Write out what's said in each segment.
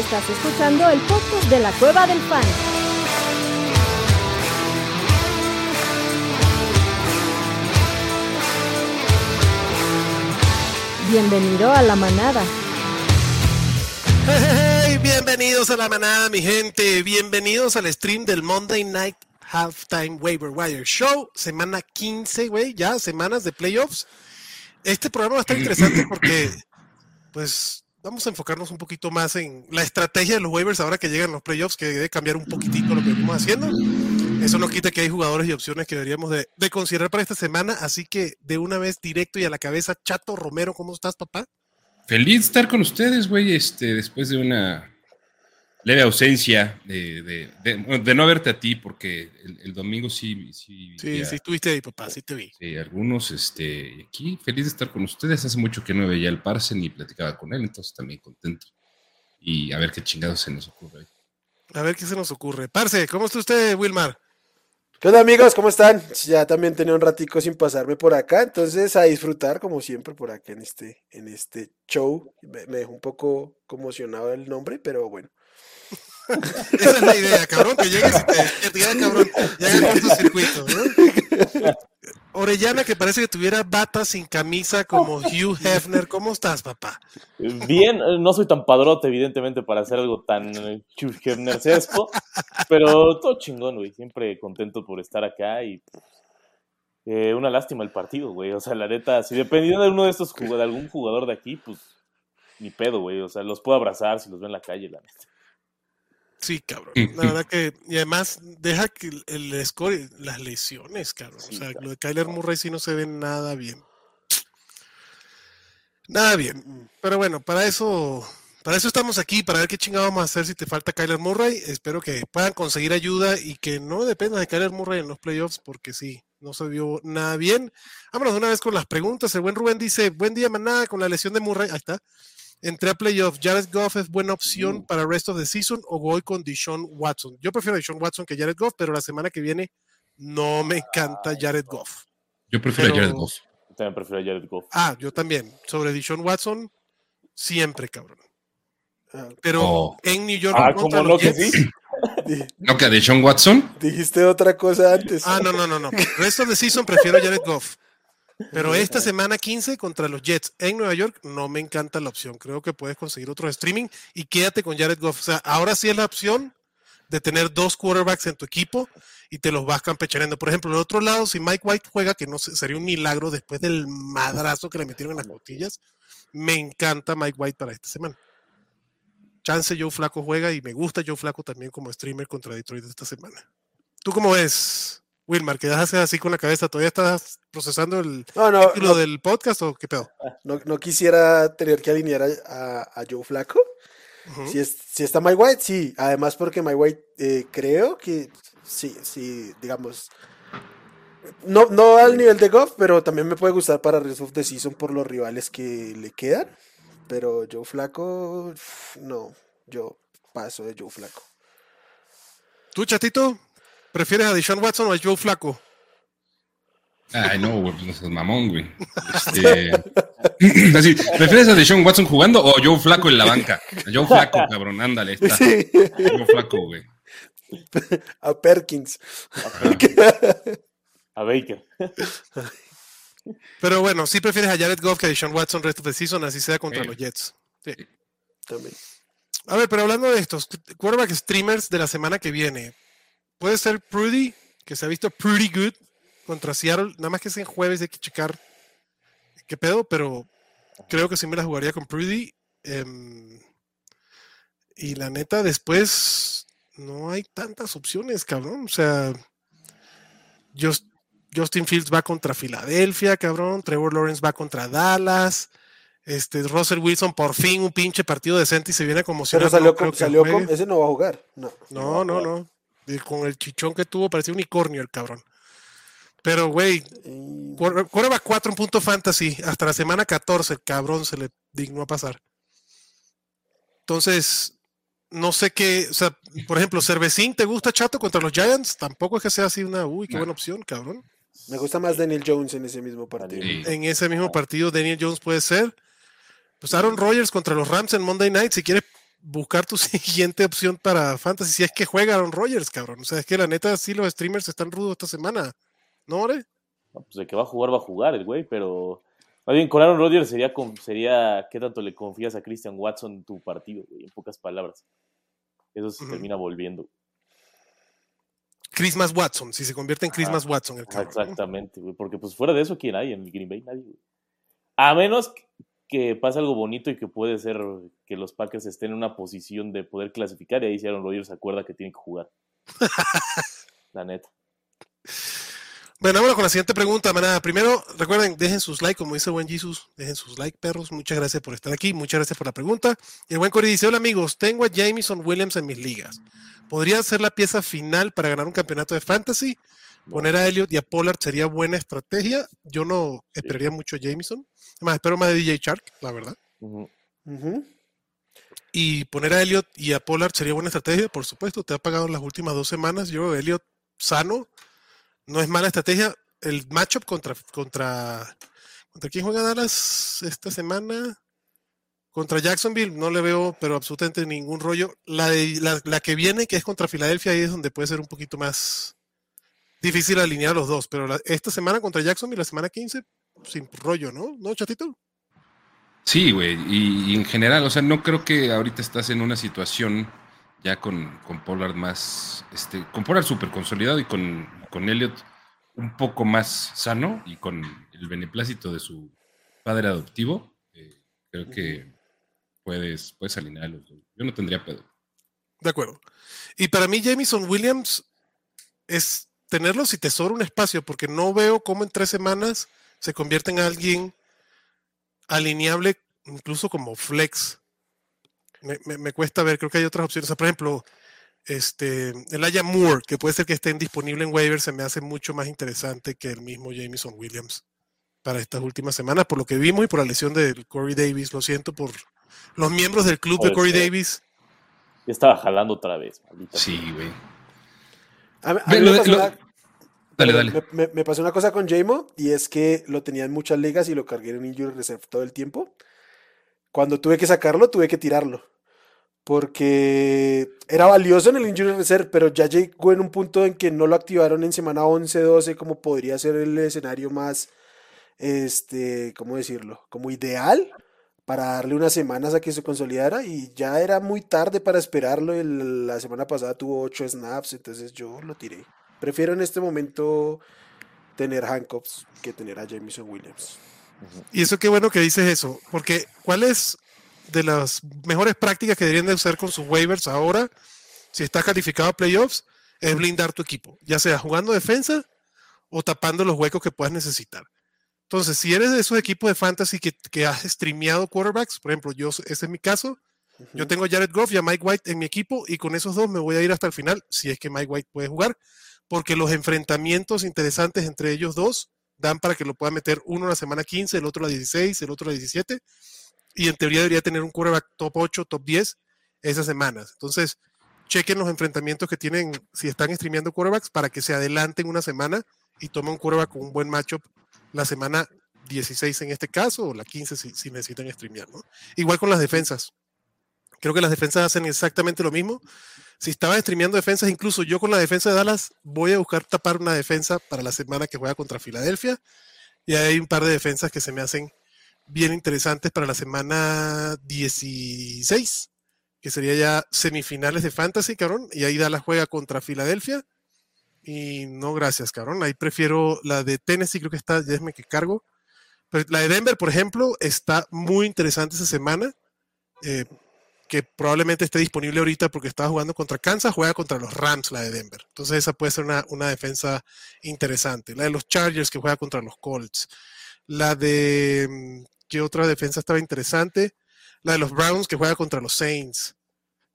Estás escuchando el podcast de la Cueva del Fan. Bienvenido a la manada. Hey, bienvenidos a la manada, mi gente. Bienvenidos al stream del Monday Night Halftime Waiver Wire Show. Semana 15, güey, ya semanas de playoffs. Este programa va a estar interesante porque, pues, vamos a enfocarnos un poquito más en la estrategia de los waivers ahora que llegan los playoffs, que debe cambiar un poquitito lo que venimos haciendo. Eso no quita que hay jugadores y opciones que deberíamos de, de considerar para esta semana, así que de una vez directo y a la cabeza, Chato Romero, ¿cómo estás, papá? Feliz de estar con ustedes, güey, este, después de una leve ausencia de, de, de, de no verte a ti, porque el, el domingo sí. Sí, Sí, ya- sí, estuviste ahí, papá, sí te vi. sí, algunos, este, aquí feliz de estar con ustedes. Hace mucho que no veía al Parce ni platicaba con él, entonces también contento. Y a ver qué chingados se nos ocurre. A ver qué se nos ocurre. Parce, ¿cómo está usted, Wilmar? ¿Qué onda amigos? ¿Cómo están? Ya también tenía un ratico sin pasarme por acá, entonces a disfrutar como siempre por acá en este, en este show. Me, me dejó un poco conmocionado el nombre, pero bueno. Esa es la idea, cabrón, que llegues y te, que te cabrón, ya haga cortocircuito, ¿no? Orellana, que parece que tuviera bata sin camisa como Hugh Hefner. ¿Cómo estás, papá? Bien, eh, no soy tan padrote, evidentemente, para hacer algo tan eh, Hugh Hefnersesco, pero todo chingón, güey. Siempre contento por estar acá y eh, una lástima el partido, güey. O sea, la neta, si dependiera de uno de estos jugadores, de algún jugador de aquí, pues ni pedo, güey. O sea, los puedo abrazar si los veo en la calle, la neta. Sí, cabrón. La verdad que, y además, deja que el- score, las lesiones, cabrón. O sea, lo de Kyler Murray sí no se ve nada bien. Nada bien. Pero bueno, para eso, para eso estamos aquí, para ver qué chingado vamos a hacer si te falta Kyler Murray. Espero que puedan conseguir ayuda y que no dependa de Kyler Murray en los playoffs, porque sí, no se vio nada bien. Vámonos de una vez con las preguntas. El buen Rubén dice, buen día, manada, con la lesión de Murray. Ahí está. Entré a playoff. Jared Goff es buena opción para rest of the season o voy con Deshaun Watson. Yo prefiero a Deshaun Watson que Jared Goff, pero la semana que viene no me encanta Jared Goff. Yo prefiero Pero- a Jared Goff. Yo También prefiero a Jared Goff. Ah, yo también. Sobre Deshaun Watson, siempre, cabrón. Ah, Pero Oh. en New York Ah, ¿cómo no que sí? ¿No que a Deshaun Watson? dijiste otra cosa antes. Ah, no, no, no, no. Rest of the season prefiero a Jared Goff. Pero esta semana 15 contra los Jets en Nueva York no me encanta la opción. Creo que puedes conseguir otro streaming y quédate con Jared Goff. O sea, ahora sí es la opción de tener dos quarterbacks en tu equipo y te los vas campechaneando. Por ejemplo, del otro lado, si Mike White juega, que no sé, sería un milagro después del madrazo que le metieron en las costillas, me encanta Mike White para esta semana. Chance Joe Flaco juega y me gusta Joe Flaco también como streamer contra Detroit esta semana. ¿Tú cómo ves, Wilmar? ¿Que haces así con la cabeza? ¿Todavía estás procesando el No, no, título no, del podcast o qué pedo? no, no quisiera tener que alinear a, a- a Joe Flaco. Si, es, si está My White, sí. Además, porque My White eh, creo que sí, sí, digamos. No, no al nivel de Goff, pero también me puede gustar para Rest of the Season por los rivales que le quedan. Pero Joe Flaco, no. Yo paso de Joe Flaco. ¿Tú, chatito? ¿Prefieres a Deshaun Watson o a Joe Flaco? Ay, no, güey, pues no seas mamón, güey. Este... Así, ¿prefieres a Deshaun Watson jugando o a Joe Flaco en la banca? A Joe Flaco, cabrón, ándale, está. Sí, Joe Flaco, güey. a Perkins. A Baker. Pero bueno, sí prefieres a Jared Goff que a Deshaun Watson rest of the season, así sea contra Sí. los Jets. Sí. También. A ver, pero hablando de estos quarterback streamers de la semana que viene, puede ser Prudy, que se ha visto pretty good contra Seattle, nada más que es en jueves, hay que checar qué pedo, pero creo que sí me la jugaría con Prudy. em, y la neta, después no hay tantas opciones, cabrón. O sea, Just- Justin Fields va contra Filadelfia, cabrón. Trevor Lawrence va contra Dallas. Este, Russell Wilson, por fin un pinche partido decente y se viene como Pero salió, con, salió con. Ese no va a jugar. No. No, no, no. Y con el chichón que tuvo, parecía unicornio el cabrón. Pero, güey, Quarterback 4 en punto fantasy. Hasta la semana 14, el cabrón se le dignó a pasar. Entonces, no sé qué. O sea, por ejemplo, Cervecín, ¿te gusta Chato contra los Giants? Tampoco es que sea así una. Uy, qué buena opción, cabrón. Me gusta más Daniel Jones en ese mismo partido. Sí. En ese mismo partido, Daniel Jones puede ser. Pues Aaron Rodgers contra los Rams en Monday Night. Si quieres buscar tu siguiente opción para Fantasy si es que juega Aaron Rodgers, cabrón. O sea, es que la neta, sí, los streamers están rudos esta semana. ¿No, Ore? No, pues de que va a jugar, va a jugar el güey, pero. Más bien, con Aaron Rodgers sería, sería qué tanto le confías a Christian Watson en tu partido, güey, en pocas palabras. Eso se termina volviendo. Christmas Watson, si se convierte en Christmas Watson el cabrón. Exactamente, güey, porque pues fuera de eso, ¿quién hay en el Green Bay? Nadie, güey. A menos que pase algo bonito y que puede ser que los Packers estén en una posición de poder clasificar y ahí si Aaron Rodgers se acuerda que tiene que jugar. La neta. Bueno, vámonos con la siguiente pregunta, manada. Primero, recuerden, dejen sus likes, como dice el buen Jesus, dejen sus likes, perros. Muchas gracias por estar aquí, muchas gracias por la pregunta. Y el buen Cory dice, hola amigos, tengo a Jameson Williams en mis ligas. ¿Podría ser la pieza final para ganar un campeonato de fantasy? Poner a Elliot y a Pollard sería buena estrategia. Yo no esperaría mucho a Jameson. Más, espero más de DJ Shark, la verdad. Y poner a Elliot y a Pollard sería buena estrategia, por supuesto. Te ha pagado las últimas dos semanas. Yo, Elliot sano, no es mala estrategia. El matchup contra, contra, contra quién juega Dallas esta semana. Contra Jacksonville no le veo, pero absolutamente ningún rollo. La, de, la, la que viene, que es contra Filadelfia, ahí es donde puede ser un poquito más difícil alinear los dos. Pero la- esta semana contra Jacksonville, la semana 15, sin rollo, ¿no? ¿No, chatito? Sí, güey, y, y en general, o sea, no creo que ahorita estás en una situación ya con, con Pollard más, este, con Pollard súper consolidado y con, con Elliot un poco más sano y con el beneplácito de su padre adoptivo, eh, creo que puedes, puedes alinear a los dos. Yo no tendría pedo. De acuerdo. Y para mí, Jamison Williams es tenerlo si te sobra un espacio, porque no veo cómo en tres semanas se convierte en alguien alineable, incluso como flex. Me, me- me cuesta ver, creo que hay otras opciones. O sea, por ejemplo, este, Elijah Moore, que puede ser que esté disponible en waivers, se me hace mucho más interesante que el mismo Jamison Williams para estas últimas semanas, por lo que vimos y por la lesión de Corey Davis. Lo siento por los miembros del club de Corey. Davis. Ya estaba jalando otra vez, maldita. Sí, güey. A, a mí me pasó lo- una- Dale, dale. Me, me- me pasó una cosa con Jamo y es que lo tenía en muchas ligas y lo cargué en Injury Reserve todo el tiempo. Cuando tuve que sacarlo, tuve que tirarlo. Porque era valioso en el Injury Reserve, pero ya llegó en un punto en que no lo activaron en semana 11, 12, como podría ser el escenario más, este, ¿cómo decirlo? Como ideal para darle unas semanas a que se consolidara y ya era muy tarde para esperarlo. la semana pasada tuvo 8 snaps, entonces yo lo tiré. Prefiero en este momento tener handcuffs que tener a Jameson Williams. Y eso qué bueno que dices eso, porque ¿cuál es de las mejores prácticas que deberían de usar con sus waivers ahora, si estás calificado a playoffs, es blindar tu equipo, ya sea jugando defensa o tapando los huecos que puedas necesitar. Entonces, si eres de esos equipos de fantasy que, que has streameado quarterbacks, por ejemplo, yo, ese es mi caso, yo tengo a Jared Goff y a Mike White en mi equipo y con esos dos me voy a ir hasta el final, si es que Mike White puede jugar, porque los enfrentamientos interesantes entre ellos dos dan para que lo pueda meter uno la semana 15, el otro la 16, el otro la 17, y en teoría debería tener un quarterback top 8, top 10 esas semanas. Entonces, chequen los enfrentamientos que tienen, si están streameando quarterbacks, para que se adelanten una semana y tomen un quarterback con un buen matchup la semana 16 en este caso, o la 15 si, si necesitan streamear, ¿no? Igual con las defensas. Creo que las defensas hacen exactamente lo mismo. Si estaba streameando defensas, incluso yo con la defensa de Dallas voy a buscar tapar una defensa para la semana que juega contra Filadelfia. Y hay un par de defensas que se me hacen bien interesantes para la semana 16, que sería ya semifinales de Fantasy, cabrón. Y ahí Dallas juega contra Filadelfia. Y no, gracias, cabrón. Ahí prefiero la de Tennessee, creo que está, ya que cargo. La de Denver, por ejemplo, está muy interesante esa semana. eh, que probablemente esté disponible ahorita porque estaba jugando contra Kansas, juega contra los Rams, la de Denver. Entonces esa puede ser una, una defensa interesante. La de los Chargers que juega contra los Colts. La de, mm, ¿qué otra defensa estaba interesante? La de los Browns que juega contra los Saints.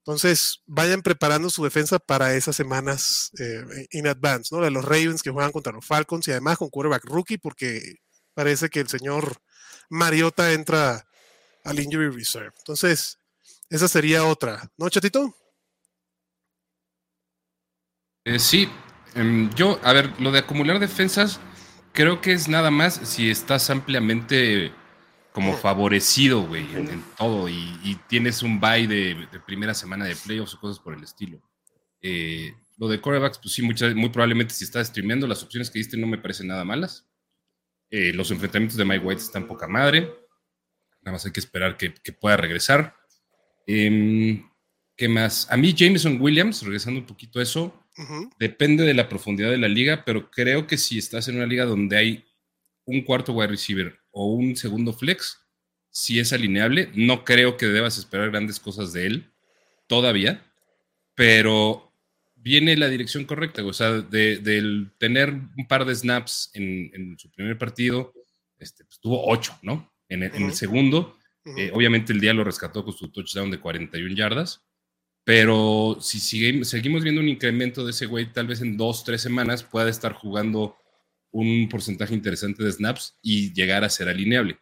Entonces, vayan preparando su defensa para esas semanas eh, in advance, ¿no? De los Ravens que juegan contra los Falcons y además con quarterback rookie porque parece que el señor Mariota entra al injury reserve. Entonces, esa sería otra, ¿no, chatito? Eh, sí, em, yo, a ver, lo de acumular defensas, creo que es nada más si estás ampliamente como favorecido, güey, en, en todo. Y, y tienes un bye de, de primera semana de playoffs o cosas por el estilo. Eh, lo de corebacks, pues sí, muchas- muy probablemente si estás streameando, las opciones que diste no me parecen nada malas. Eh, los enfrentamientos de Mike White están poca madre. Nada más hay que esperar que, que pueda regresar. Em, ¿Qué más? A mí, Jameson Williams, regresando un poquito a eso, depende de la profundidad de la liga, pero creo que si estás en una liga donde hay un cuarto wide receiver o un segundo flex, si es alineable. No creo que debas esperar grandes cosas de él todavía, pero viene la dirección correcta. O sea, de, del tener un par de snaps en, en su primer partido, este, pues, tuvo ocho, ¿no? En el, en el Ujú. segundo, eh, obviamente el día lo rescató con su touchdown de 41 yardas, pero si sigue- seguimos viendo un incremento de ese güey, tal vez en dos, tres semanas pueda estar jugando un porcentaje interesante de snaps y llegar a ser alineable.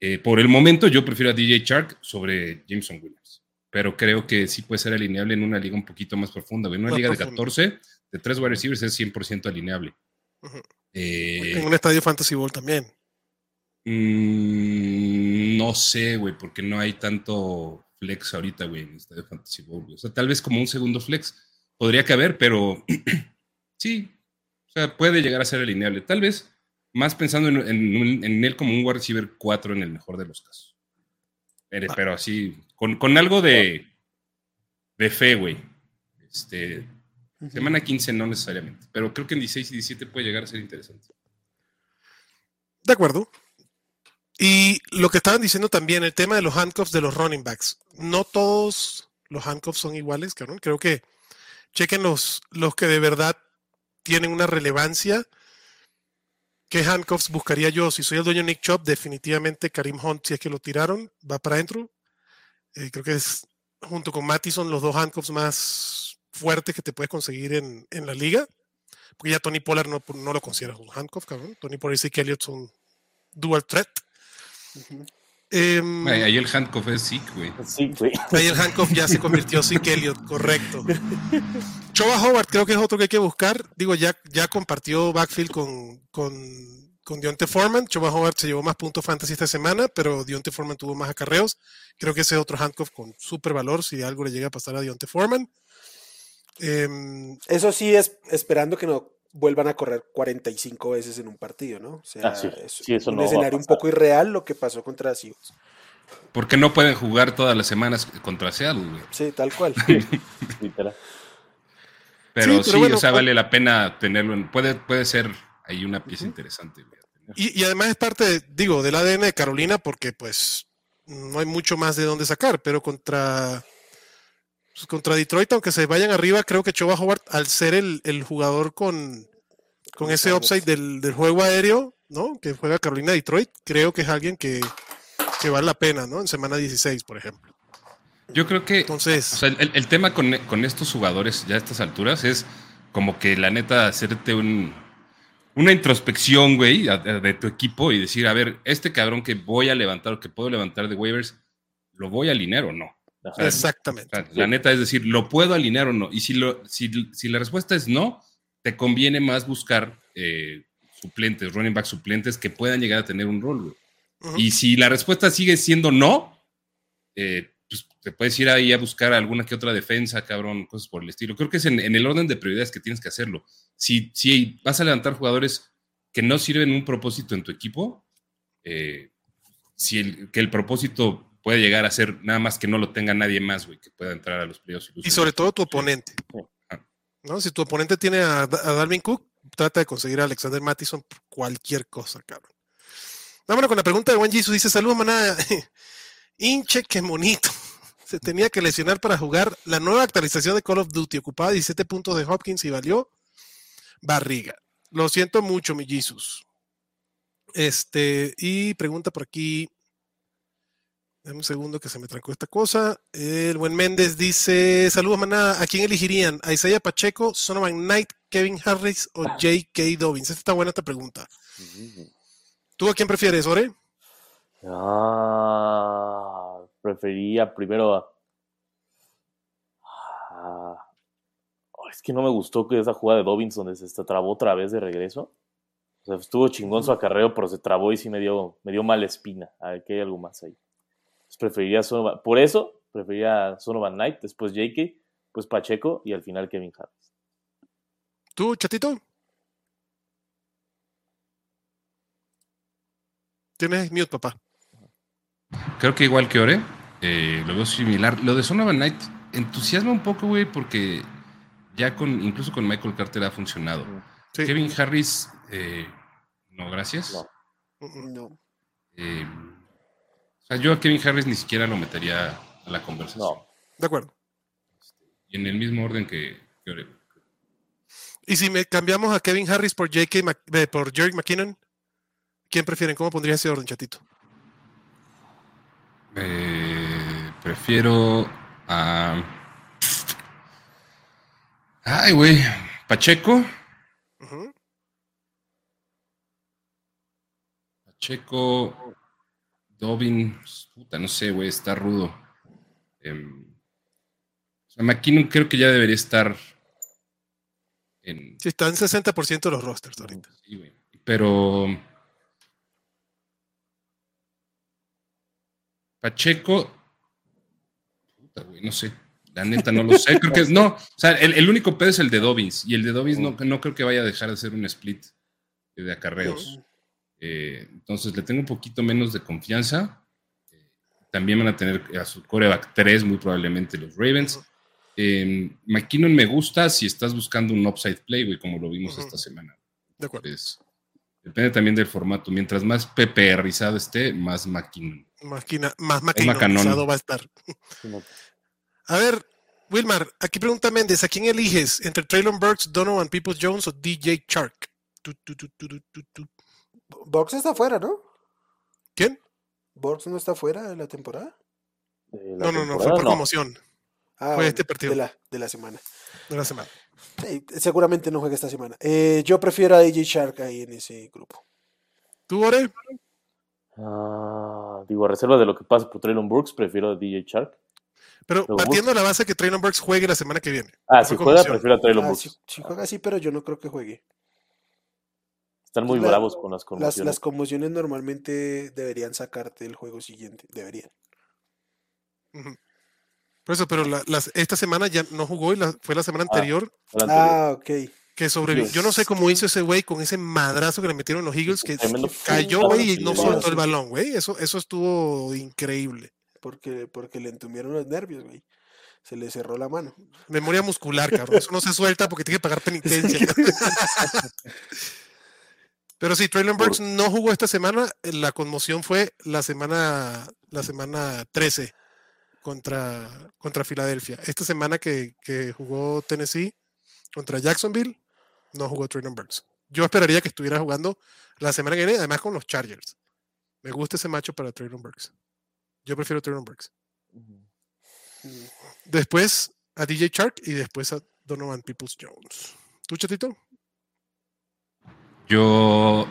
Eh, por el momento yo prefiero a DJ Shark sobre Jameson Williams, pero creo que sí puede ser alineable en una liga un poquito más profunda. En una Más liga de profunda. 14, de tres wide receivers es 100% alineable. Eh, En un estadio Fantasy Bowl también. Mm, no sé, güey, porque no hay tanto flex ahorita, güey, en Estadio Fantasy Bowl. O sea, tal vez como un segundo flex podría caber, pero sí, o sea, puede llegar a ser alineable. Tal vez más pensando en, en un- en él como un wide receiver 4 en el mejor de los casos. Pero, Va. pero así, con, con algo de, de fe, güey. Este, semana 15 no necesariamente, pero creo que en 16 y 17 puede llegar a ser interesante. De acuerdo. Y lo que estaban diciendo también, el tema de los handcuffs de los running backs. No todos los handcuffs son iguales, cabrón. Creo que chequen los, los que de verdad tienen una relevancia. ¿Qué handcuffs buscaría yo? Si soy el dueño Nick Chop, definitivamente Karim Hunt, si es que lo tiraron, va para adentro. Eh, creo que es junto con Mattison los dos handcuffs más fuertes que te puedes conseguir en, en la liga. Porque ya Tony Pollard no, no lo consideras un handcuff, cabrón. Tony Pollard y Zeke Elliott son dual threat. Em, Ay, ahí el handcuff es sick, güey. Sí, güey. ahí el handcuff ya se convirtió en Zeke Elliott, correcto. Choba Howard creo que es otro que hay que buscar. Digo, ya, ya compartió backfield con, con, con Deontay Foreman. Choba Howard se llevó más puntos fantasy esta semana, pero Deontay Foreman tuvo más acarreos. Creo que ese es otro handcuff con súper valor si algo le llega a pasar a Deontay Foreman. Em, Eso sí es esperando que no vuelvan a correr 45 veces en un partido, ¿no? O sea, Ah, sí. es Sí, eso un no escenario un poco irreal lo que pasó contra Seahawks. Porque no pueden jugar todas las semanas contra Seattle, güey. Sí, tal cual. Literal. Pero Sí, sí, pero bueno, o sea, cu- vale la pena tenerlo. En, puede, puede ser ahí una pieza interesante, güey. Y, y además es parte, de- digo, del ADN de Carolina porque pues no hay mucho más de dónde sacar, pero contra, pues, contra Detroit, aunque se vayan arriba, creo que Choba Howard, al ser el, el jugador con, con ese upside del, del juego aéreo, ¿no? Que juega Carolina-Detroit, creo que es alguien que, que vale la pena, ¿no? En semana 16, por ejemplo. Yo creo que Entonces, o sea, el, el tema con, con estos jugadores ya a estas alturas es como que la neta hacerte un, una introspección, güey, de tu equipo y decir, a ver, este cabrón que voy a levantar o que puedo levantar de waivers, ¿lo voy a alinear o no? Sea, exactamente. La neta es decir, ¿lo puedo alinear o no? Y si, lo, si, si la respuesta es no, te conviene más buscar eh, suplentes, running back suplentes que puedan llegar a tener un rol. Y si la respuesta sigue siendo no, eh, pues te puedes ir ahí a buscar alguna que otra defensa, cabrón, cosas por el estilo. Creo que es en, en el orden de prioridades que tienes que hacerlo. Si, si vas a levantar jugadores que no sirven un propósito en tu equipo, eh, si el, que el propósito puede llegar a ser nada más que no lo tenga nadie más, güey, que pueda entrar a los playoffs. Y sobre todo tu oponente. ¿no? Si tu oponente tiene a, a Dalvin Cook, trata de conseguir a Alexander Mattison por cualquier cosa, cabrón. Vámonos con la pregunta de Juan Jesus. Dice, saludos, manada. Hinche, qué bonito. Se tenía que lesionar para jugar la nueva actualización de Call of Duty. Ocupaba 17 puntos de Hopkins y valió barriga. Lo siento mucho, mi Jesus. Este, y pregunta por aquí. Dame un segundo que se me trancó esta cosa. El buen Méndez dice: Saludos, manada. ¿A quién elegirían? ¿A Isaiah Pacheco, Sonovan Knight, Kevin Harris o J.K. Dobbins? Esta está buena esta pregunta. ¿Tú a quién prefieres, Ore? Ah, prefería primero a. Ah, es que no me gustó que esa jugada de Dobbins donde se trabó otra vez de regreso. O sea, estuvo chingón su acarreo, pero se trabó y sí me dio, me dio mala espina. A ver, que hay algo más ahí. Entonces preferiría Sonovan. Por eso, preferiría Sonovan Knight, después JK, pues Pacheco y al final Kevin Harris. ¿Tú, chatito? Tienes mute, papá. Creo que igual que Ore, eh, lo veo similar. Lo de Sonovan Knight entusiasma un poco, güey, porque ya con, incluso con Michael Carter ha funcionado. Sí. Kevin Harris, eh, no, gracias. No. No. Eh, o sea, yo a Kevin Harris ni siquiera lo metería a la conversación. No. De acuerdo. Y en el mismo orden que, que. Y si me cambiamos a Kevin Harris por JK eh, por Jerry McKinnon, ¿quién prefieren? ¿Cómo pondría ese orden, chatito? Eh, prefiero a. Ay, güey. Pacheco. Pacheco. Dobin. Puta, no sé, güey. Está rudo. Em, o sea, McKinnon creo que ya debería estar en. Sí, está en 60% de los rosters ahorita. sí, güey. Pero. Pacheco. Puta, güey, no sé. La neta no lo sé. Creo que es. No. O sea, el, el único pedo es el de Dobbins. Y el de Dobbins no, no creo que vaya a dejar de ser un split de acarreos. Eh, entonces le tengo un poquito menos de confianza. Eh, también van a tener a su coreback 3, muy probablemente los Ravens. Eh, McKinnon me gusta si estás buscando un upside play, güey, como lo vimos esta semana. De acuerdo. Entonces, depende también del formato. Mientras más PPRizado esté, más McKinnon. Máquina, más maquinonizado va a estar. A ver, Wilmar, aquí pregunta Méndez, ¿a quién eliges? ¿Entre Traylon Burks, Donovan Peoples Jones o DJ Chark? Tu, tu, tu, tu, tu, tu, tu. Box está fuera, ¿no? ¿Quién? Box no está fuera de la temporada. De la No, no, no, fue por no. conmoción Ah, Fue este partido. De la, de la semana. de la semana. Sí, seguramente no juega esta semana. Eh, yo prefiero a DJ Shark ahí en ese grupo. ¿Tú, Ore? Ah, digo, a reserva de lo que pase por Traylon Brooks, prefiero a DJ Shark. Pero partiendo de la base que Traylon Burks juegue la semana que viene. Ah, si juega, prefiero a Traylon Ah, Brooks. sí, sí juega así, pero yo no creo que juegue. Están muy La- bravos con las conmociones. las conmociones normalmente deberían sacarte el juego siguiente. Deberían. Por eso, pero la- las- esta semana ya no jugó y la- fue la semana Ah. anterior Fue la anterior. Ah, ok. que sobrevivió. Yo no sé cómo hizo ese güey con ese madrazo que le metieron los Eagles que cayó, güey, y no soltó el balón, güey. Eso, eso estuvo increíble. Porque, porque le entumieron los nervios, güey. Se le cerró la mano. Memoria muscular, cabrón. Eso no se suelta porque tiene que pagar penitencia. Pero sí, Traylon Burks no jugó esta semana. La conmoción fue la semana, la semana 13 contra, contra Filadelfia. Esta semana que, que jugó Tennessee contra Jacksonville, no jugó Traylon Burks. Yo esperaría que estuviera jugando la semana que viene, además con los Chargers. Me gusta ese macho para Traylon Burks. Yo prefiero Traylon Burks. Después a DJ Chark y después a Donovan Peoples Jones. ¿Tú, chatito? Yo.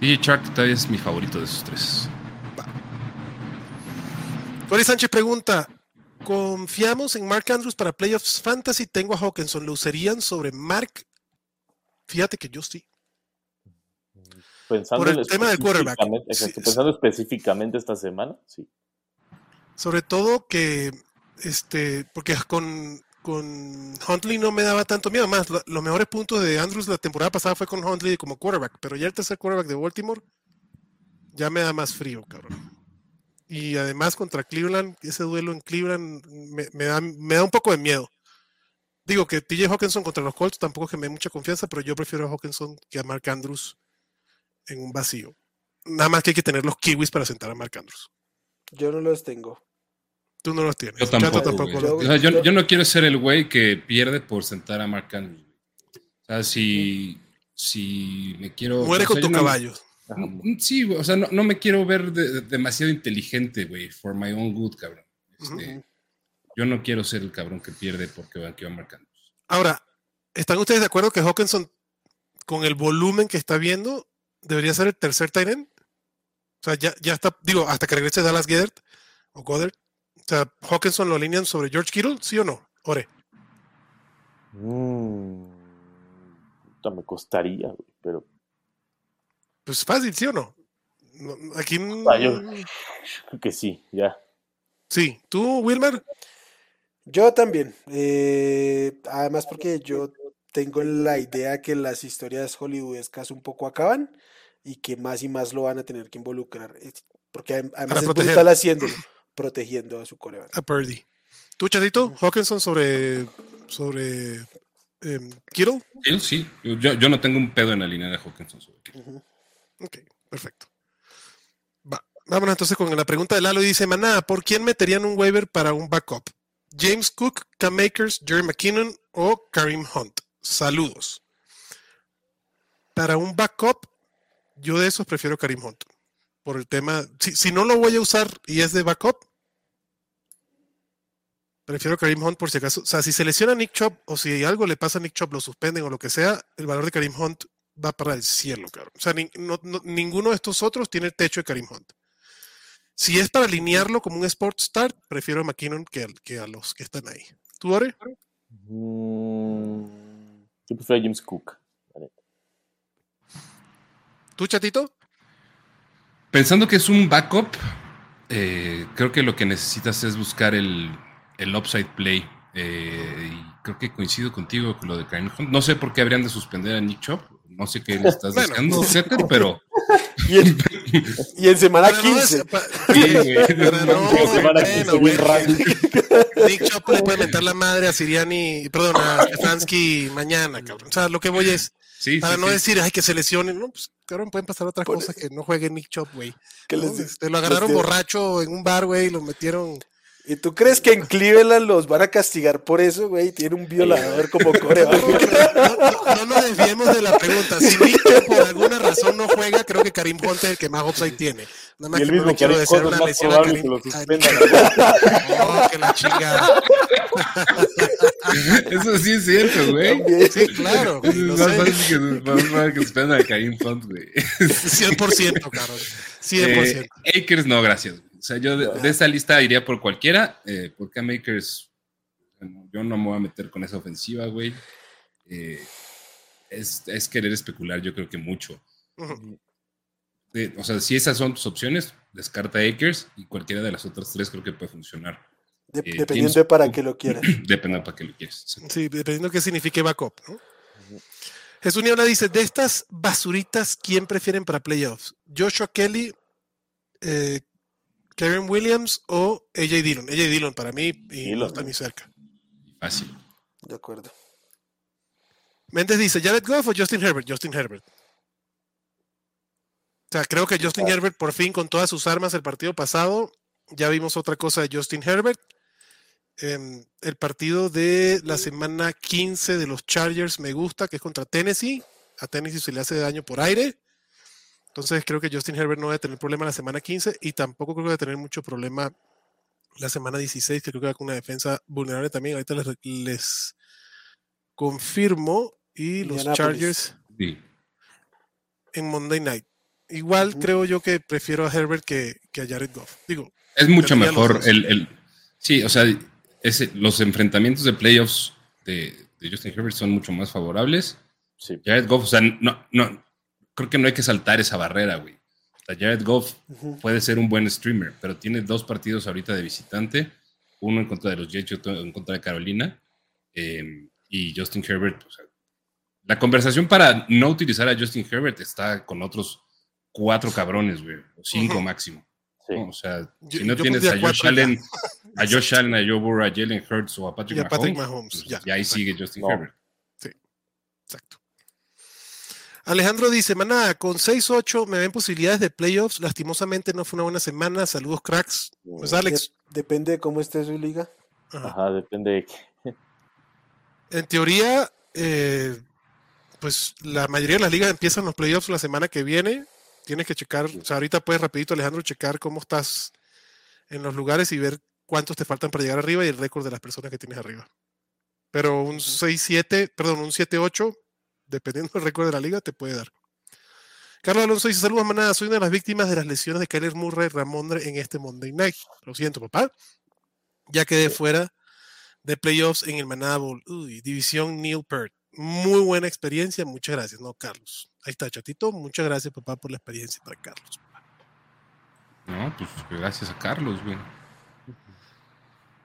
DJ Shark todavía es mi favorito de esos tres. Cory Sánchez pregunta: ¿Confiamos en Mark Andrews para Playoffs Fantasy? Tengo a Hawkinson. ¿Lo usarían sobre Mark? Fíjate que yo sí. Pensando por el tema del quarterback. Sí, sí. pensando específicamente esta semana, sí. Sobre todo que, este, porque con, con Huntley no me daba tanto miedo. Más, lo- los mejores puntos de Andrews la temporada pasada fue con Huntley como quarterback, pero ya el tercer quarterback de Baltimore ya me da más frío, cabrón. Y además contra Cleveland, ese duelo en Cleveland me, me da, me da un poco de miedo. Digo que TJ Hawkinson contra los Colts tampoco es que me dé mucha confianza, pero yo prefiero a Hawkinson que a Mark Andrews en un vacío. Nada más que hay que tener los kiwis para sentar a Mark Andrews. Yo no los tengo. Tú no los tienes. Yo Chato tampoco. güey. los O tiene. sea, yo, yo no quiero ser el güey que pierde por sentar a Mark. O sea, si, si me quiero. Muere o con tu no- caballo. Sí, o sea, no, no me quiero ver de- de- demasiado inteligente, güey, for my own good, cabrón. Este. Yo no quiero ser el cabrón que pierde porque van que va marcando. Ahora, ¿están ustedes de acuerdo que Hawkinson, con el volumen que está viendo, debería ser el tercer tight end? O sea, ya, ya está, digo, hasta que regrese Dallas Goddard o Goddard. O sea, Hawkinson lo alinean sobre George Kittle, ¿sí o no? Ore. Mm, me costaría, güey, pero Pues fácil, ¿sí o no? No, Aquí. Ah, yo- creo que sí, ya. Sí. ¿Tú, Wilmer? Yo también. eh, además porque yo tengo la idea que las historias hollywoodescas un poco acaban y que más y más lo van a tener que involucrar. es- Porque adem- además es proteger. brutal haciéndolo, protegiendo a su coreback. A Purdy. ¿Tú, Chatito? Hawkinson sobre. sobre. em, Kittle? Él sí. Yo, yo no tengo un pedo en alinear a Hawkinson sobre Kittle. Ok, perfecto. Va, vámonos entonces con la pregunta de Lalo. Y dice: Maná, ¿por quién meterían un waiver para un backup? ¿James Cook, Cam Makers, Jerry McKinnon o Karim Hunt? Saludos. Para un backup, yo de esos prefiero Karim Hunt. Por el tema. Si, si no lo voy a usar y es de backup, prefiero Karim Hunt por si acaso. O sea, si se lesiona Nick Chubb o si algo le pasa a Nick Chubb, lo suspenden o lo que sea, el valor de Karim Hunt va para el cielo, cabrón. O sea, ni- no- no- ninguno de estos otros tiene el techo de Karim Hunt. Si es para alinearlo como un Sport Start, prefiero a McKinnon que, al- que a los que están ahí. ¿Tú, Ore? Mm, yo prefiero a James Cook. ¿Tú, Chatito? Pensando que es un backup, eh, creo que lo que necesitas es buscar el, el upside play. eh, y creo que coincido contigo con lo de Karim Hunt. No sé por qué habrían de suspender a Nick Chop. No sé qué le estás Bueno. buscando, Zeter, pero Y en, y en semana Para no 15. des- pa- Sí, güey. para no, Como semana bueno, 15, bien güey. raro. Nick Chop le puede meter la madre a Siriani, perdón, a Stefanski mañana, cabrón. O sea, lo que voy es, Sí, para sí, no sí. decir, ay, que se lesione. No, pues, cabrón, pueden pasar otras Por- cosas que no juegue Nick Chop, güey. ¿Qué les ¿no? digo? Este, lo agarraron borracho en un bar, güey, y lo metieron. ¿Y tú crees que en Cleveland los van a castigar por eso, güey? Tiene un violador como No, coreback. no, no, no nos desviemos de la pregunta. Si Chubb por alguna razón no juega, creo que Karim Hunt es el que más upside tiene. Nada más Y el que no mismo le quiero desear una lesión a Karim. que lo No, que la chingada. Eso sí es cierto, güey. Sí, claro. güey, Es lo más fácil que, más fácil que suspendan a Karim Hunt, güey. 100%, cabrón. 100%. Eh, Akers no, gracias. Sea, yo de, de esa lista iría por cualquiera. Eh, por Cam Akers, bueno, yo no me voy a meter con esa ofensiva, güey. Eh, es, es querer especular, yo creo que mucho. Eh, o sea, si esas son tus opciones, descarta Akers y cualquiera de las otras tres creo que puede funcionar. De- Eh, dependiendo James de para qué lo quieras. Depende para qué lo quieres. Sí, dependiendo de qué signifique backup. ¿no? Jesús Niebla dice, de estas basuritas, ¿quién prefieren para playoffs? ¿Joshua Kelly, eh, Karen Williams o AJ Dillon? AJ Dillon para mí y no está ni cerca. Fácil. De acuerdo. Méndez dice, ¿Jared Goff o Justin Herbert? Justin Herbert. O sea, creo que Justin Herbert por fin con todas sus armas el partido pasado, ya vimos otra cosa de Justin Herbert. Em, el partido de la semana 15 de los Chargers me gusta, que es contra Tennessee. A Tennessee se le hace daño por aire. Entonces creo que Justin Herbert no va a tener problema la semana 15 y tampoco creo que va a tener mucho problema la semana 16, que creo que va con una defensa vulnerable también. Ahorita les, les confirmo. Y los. Chargers Sí. en Monday Night. Igual creo yo que prefiero a Herbert que, que a Jared Goff. Digo, Es mucho mejor el, el- sí, o sea, ese- los enfrentamientos de playoffs de, de Justin Herbert son mucho más favorables. Sí. Jared Goff, o sea, no, no, creo que no hay que saltar esa barrera, güey. O sea, Jared Goff puede ser un buen streamer, pero tiene dos partidos ahorita de visitante, uno en contra de los Jets y otro en contra de Carolina. eh, y Justin Herbert, o sea, la conversación para no utilizar a Justin Herbert está con otros cuatro cabrones, güey, o cinco máximo. Sí. ¿no? O sea, Yo- si no tienes a Josh. Allen, a Josh Allen, a Joe Burrow, a Jalen Hurts o a Patrick y a Patrick Mahomes, Mahomes. pues, Ya, y ahí exacto, sigue Justin No. Herbert. exacto. Alejandro dice, maná, con 6-8 me ven posibilidades de playoffs. Lastimosamente no fue una buena semana. Saludos, cracks. Pues Alex, De- depende de cómo esté su liga. ajá. Ajá, depende de qué. en teoría, eh, pues la mayoría de las ligas empiezan los playoffs la semana que viene. Tienes que checar, o sea, ahorita puedes rapidito, Alejandro, checar cómo estás en los lugares y ver cuántos te faltan para llegar arriba y el récord de las personas que tienes arriba. Pero un 6-7, perdón, un 7-8, dependiendo del récord de la liga, te puede dar. Carlos Alonso dice, saludos manada, soy una de las víctimas de las lesiones de Kyler Murray y Ramondre en este Monday Night. Lo siento, papá. Ya quedé fuera de playoffs en el Manada Bowl. Uy, división Neil Peart. muy buena experiencia, muchas gracias, no, Carlos. Ahí está, chatito, muchas gracias, papá, por la experiencia para Carlos. No, pues gracias a Carlos, güey.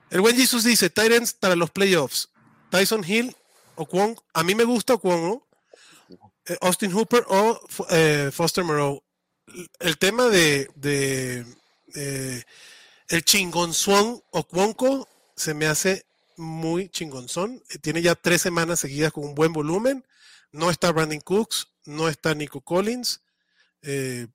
El buen Jesus dice, Tyrants para los playoffs. Tyson Hill o Kwon. A mí me gusta Kwon, ¿no? Eh, Austin Hooper o eh, Foster Moreau. El tema de, de eh, el chingonzón o Kwonko se me hace muy chingonzón. Tiene ya tres semanas seguidas con un buen volumen. No está Brandon Cooks, no está Nico Collins. Eh,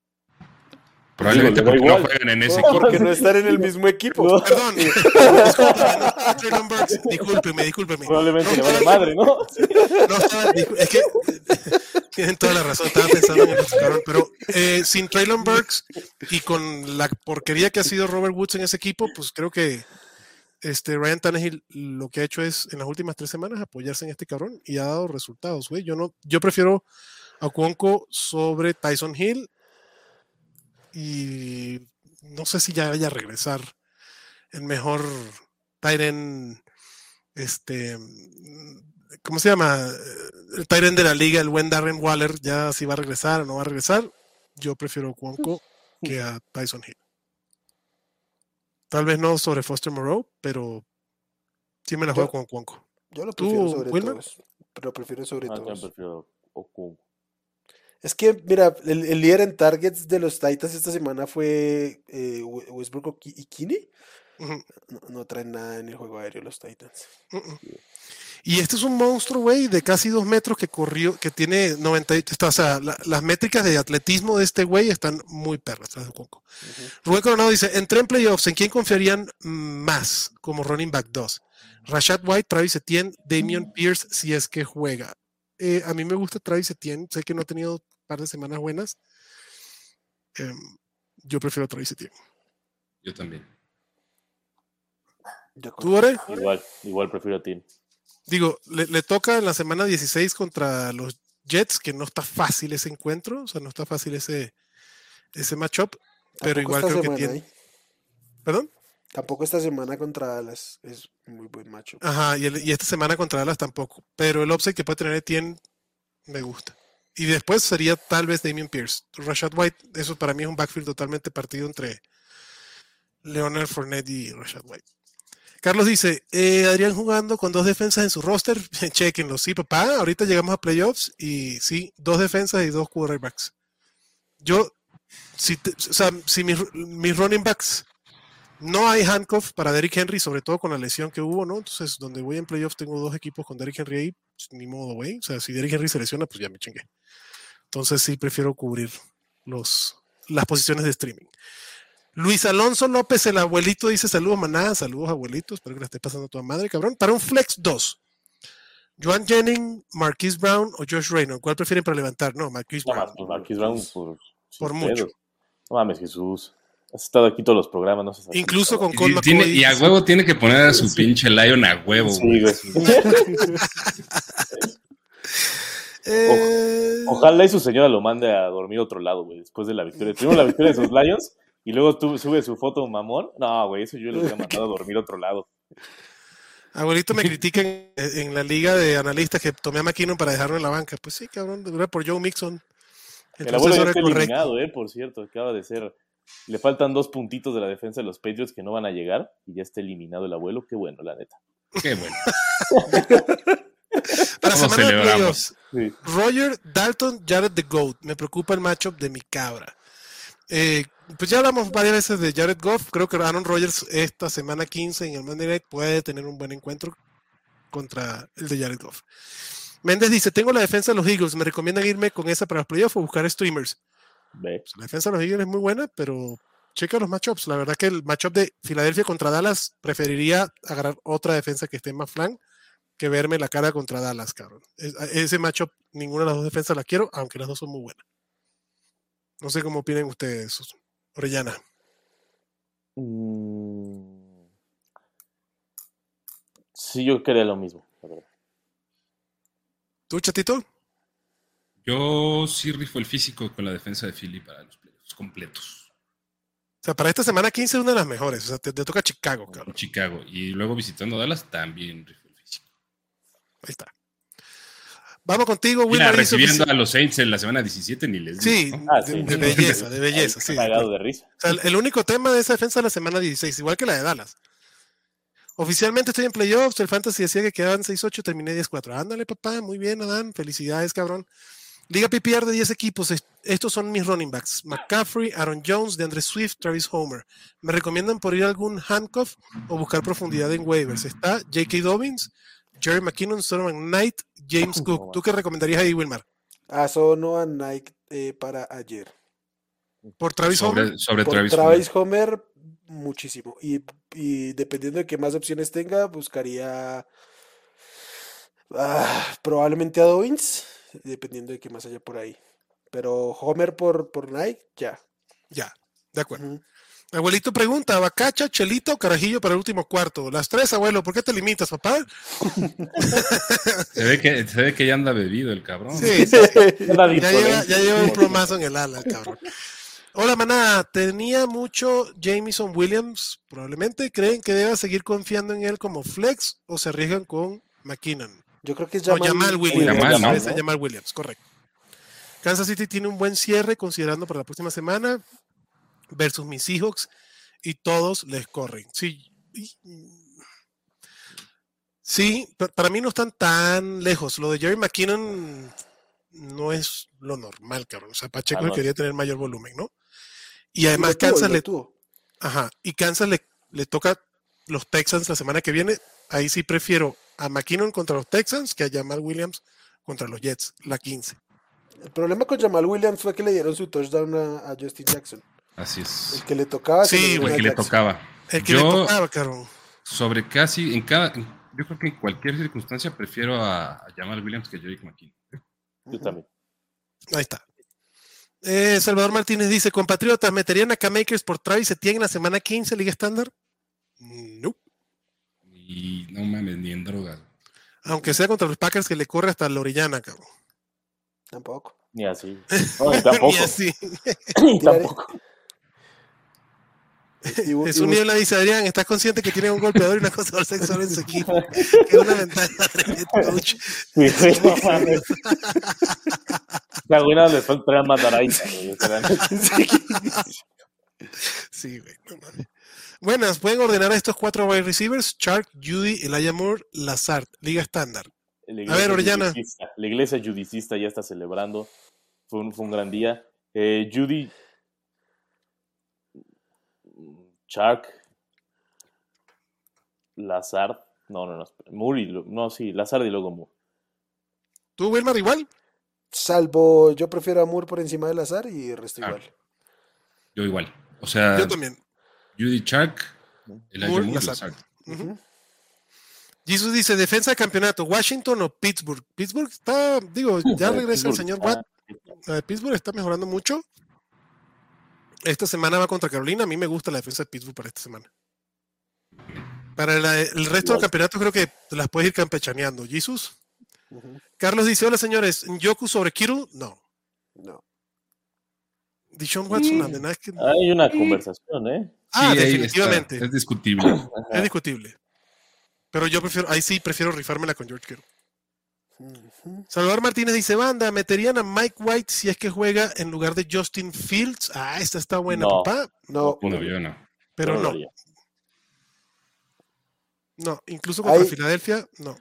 Probablemente porque no juegan en ese No, equipo. Porque no están en el mismo equipo. No, Perdón, discúlpeme, discúlpeme, probablemente No le madre, ¿no? No estaba, es que tienen toda la razón, estaba pensando en el cabrón, pero eh, sin Traylon Burks y con la porquería que ha sido Robert Woods en ese equipo, pues creo que este Ryan Tannehill lo que ha hecho es en las últimas tres semanas apoyarse en este cabrón y ha dado resultados, güey. Yo no, yo prefiero a Cuonco sobre Tyson Hill y no sé si ya vaya a regresar el mejor Tyren este ¿cómo se llama? El Tyrant de la liga, el buen Darren Waller, ya si va a regresar o no va a regresar. Yo prefiero a Cuonco que a Tyson Hill. Tal vez no sobre Foster Moreau, pero sí me la juego Yo- con Cuonco. Yo lo ¿Tú, prefiero sobre Wilmer? todos. Pero prefiero sobre yo todos. prefiero. Es que, mira, el, el líder en targets de los Titans esta semana fue eh, We- Westbrook y Kinney. Ujú, No, no traen nada en el juego aéreo los Titans. ujú. Y este es un monstruo, güey, de casi dos metros que corrió, que tiene 90, y- está- o sea, la- las métricas de atletismo de este güey están muy perras. de. Rubén Coronado dice, entré en playoffs, ¿en quién confiarían más como running back 2? Rashad White, Travis Etienne, Damian Pierce, si es que juega. Eh, a mí me gusta Travis Etienne, sé que no ha tenido un par de semanas buenas. Em, yo prefiero Travis Etienne. Yo también. ¿Tú, Ore? Igual, igual prefiero a ti. Digo, le, le toca en la semana 16 contra los Jets, que no está fácil ese encuentro, o sea, no está fácil ese, ese matchup, pero igual creo que tiene... ¿eh? ¿Perdón? Tampoco esta semana contra Dallas. Es muy buen macho. Ajá, y, el- y esta semana contra Dallas tampoco. Pero el upside que puede tener Etienne me gusta. Y después sería tal vez Damien Pierce. Rashad White, eso para mí es un backfield totalmente partido entre Leonard Fournette y Rashad White. Carlos dice, eh, Adrián jugando con dos defensas en su roster, chequenlo. Sí, papá, ahorita llegamos a playoffs y sí, dos defensas y dos quarterbacks. Yo, si, te- o sea, si mis, mis running backs no hay handcuff para Derrick Henry, sobre todo con la lesión que hubo, ¿no? Entonces, donde voy en playoffs tengo dos equipos con Derrick Henry ahí, pues, ni modo, güey. O sea, si Derrick Henry se lesiona, pues ya me chingué. Entonces, sí prefiero cubrir los, las posiciones de streaming. Luis Alonso López, el abuelito, dice saludos, maná, saludos, abuelitos, espero que la esté pasando toda madre, cabrón. Para un flex 2, Joan Jennings, Marquise Brown o Josh Reynolds, ¿cuál prefieren para levantar? No, Marquise No, Brown. Mar- pues Marquis Brown por, mucho. No mames, Jesús. Has estado aquí todos los programas, no así, Incluso con Cole Y, a huevo tiene que poner a su Sí. pinche Lion a huevo, Sí, güey. Eh, Ojalá y su señora lo mande a dormir a otro lado, güey, después de la victoria. Tuvimos la victoria de sus Lions y luego tú, sube su foto mamón. No, güey, eso yo le hubiera mandado a dormir a otro lado. Abuelito me critican en, en la liga de analistas que tomé a McKinnon para dejarlo en la banca. Pues sí, cabrón, de verdad por Joe Mixon. El abuelo ya está eliminado, eh, por cierto, acaba de ser. Le faltan dos puntitos de la defensa de los Patriots que no van a llegar y ya está eliminado el abuelo. Qué bueno, la neta. Qué bueno. Para ¿Cómo semana de celebramos? playoffs, Sí. Roger Dalton, Jared the Goat. Me preocupa el matchup de mi cabra. Eh, pues ya hablamos varias veces de Jared Goff. Creo que Aaron Rodgers esta semana 15 en el Monday Night puede tener un buen encuentro contra el de Jared Goff. Méndez dice, tengo la defensa de los Eagles. ¿Me recomiendan irme con esa para los playoffs o buscar streamers? Pues, la defensa de los Eagles es muy buena, pero checa los matchups. La verdad que el matchup de Filadelfia contra Dallas preferiría agarrar otra defensa que esté más flan que verme la cara contra Dallas, cabrón. Es- ese matchup, ninguna de las dos defensas la quiero, aunque las dos son muy buenas. No sé cómo opinan ustedes, Orellana. Mm. Sí, yo quería lo mismo. ¿Tú, chatito? Yo sí rifo el físico con la defensa de Philly para los playoffs completos. O sea, para esta semana 15 es una de las mejores. O sea, te, te toca Chicago, cabrón. Chicago. Y luego visitando Dallas también rifo el físico. Ahí está. Vamos contigo, Mira, Wilmar. dice recibiendo a los Saints en la semana 17 ni les Sí, digo, ¿no? Ah, de, sí. de belleza, de belleza. Sí, de risa. O sea, el- único tema de esa defensa es la semana 16, igual que la de Dallas. Oficialmente estoy en playoffs, el Fantasy decía que quedaban 6-8, terminé 10-4. Ándale, papá, muy bien, Adán, felicidades, cabrón. Liga PPR de 10 equipos, est- estos son mis running backs. McCaffrey, Aaron Jones, DeAndre Swift, Travis Homer. ¿Me recomiendan por ir a algún handcuff o buscar profundidad en waivers? Está J.K. Dobbins, Jerry McKinnon, Solomon Knight, James Cook. ¿Tú qué recomendarías ahí, Wilmar? A Sono a Nike eh, para ayer. ¿Por Travis Homer? sobre, Por Travis, Travis, Homer. Homer, muchísimo. Y, y dependiendo de qué más opciones tenga, buscaría ah, probablemente a Dobbins, dependiendo de qué más haya por ahí. Pero Homer por, por Nike, ya. Ya, de acuerdo. Abuelito pregunta, ¿Bacacha, Chelito o Carajillo para el último cuarto? Las tres, abuelo, ¿por qué te limitas, papá? Se ve, que, se ve que ya anda bebido el cabrón. Sí, sí, ya lleva, ya lleva un plomazo en el ala, el cabrón. Hola, maná, tenía mucho Jameson Williams, probablemente. ¿Creen que deba seguir confiando en él como flex o se arriesgan con McKinnon? Yo creo que es No, Jamal, Jamal Williams. Jamal, ¿no? Es Jamal Williams, correcto. Kansas City tiene un buen cierre considerando para la próxima semana versus mis Seahawks y todos les corren. Sí, sí, pa- para mí no están tan lejos. Lo de Jerry McKinnon no es lo normal, cabrón. O sea, Pacheco Ah, quería tener mayor volumen, ¿no? Y además tuvo, Kansas le, tuvo. Ajá. Y Kansas le, le toca los Texans la semana que viene. Ahí sí prefiero a McKinnon contra los Texans que a Jamal Williams contra los Jets, la 15. El problema con Jamal Williams fue que le dieron su touchdown a, a Justin Jackson. Así es. El que le tocaba. Sí, el que le tocaba. El que Yo- le tocaba, cabrón. Sobre casi, en cada, en- yo creo que en cualquier circunstancia prefiero a, a Jamal Williams que a Jake McKinnon. Yo también. Ahí está. Eh, Salvador Martínez dice: Compatriotas, ¿meterían a K-Makers por Travis Etienne en la semana 15, Liga Estándar? No. Y no mames, ni en drogas. Aunque sea contra los Packers que le corre hasta la orellana, cabrón. Tampoco. Ni así. No, tampoco. Ni así. Tampoco. Y bu- y Niebla dice, Adrián, ¿estás consciente que tiene un golpeador y una acosador sexual en su equipo? Que es una ventaja de head coach. Sí, güey, no mames. La güey nada le falta traer a Mataraiza, güey. o sea, Sí, güey, no mames. Buenas, pueden ordenar a estos cuatro wide receivers: Chark, Judy, Elijah Moore, Lazard, Liga Estándar. A ver, Orellana. judicista- La iglesia judicista ya está celebrando. Fue un, fue un gran día. Eh, Judy. Shark. Lazard. No, no, no. Moore y no, sí, Lazard y luego Moore. ¿Tú, Wilmar, igual? Salvo, yo prefiero a Moore por encima del azar y el resto Ah. igual. Yo igual. O sea, Yo también. Judy Chark, Elijah Moore, Moore, Lazard. Lazard. Jesus dice, defensa de campeonato, Washington o Pittsburgh. Pittsburgh está, digo, ya Eh, regresa el señor Watt. La de Pittsburgh está mejorando mucho. Esta semana va contra Carolina. A mí me gusta la defensa de Pittsburgh para esta semana. Para la- el resto del campeonato creo que las puedes ir campechaneando. Jesus. Carlos dice, hola señores, ¿Yoku sobre Kittle? No. No. Dishon Watson, es que... Hay una conversación, ¿eh? Ah, Sí, definitivamente. es discutible. Es discutible. Pero yo prefiero, ahí sí prefiero rifármela con George Kittle. Salvador Martínez dice, banda, ¿meterían a Mike White si es que juega en lugar de Justin Fields? Ah, esta está buena, No. papá. No, No, yo no. Pero no, no, incluso contra Ahí- Filadelfia, no.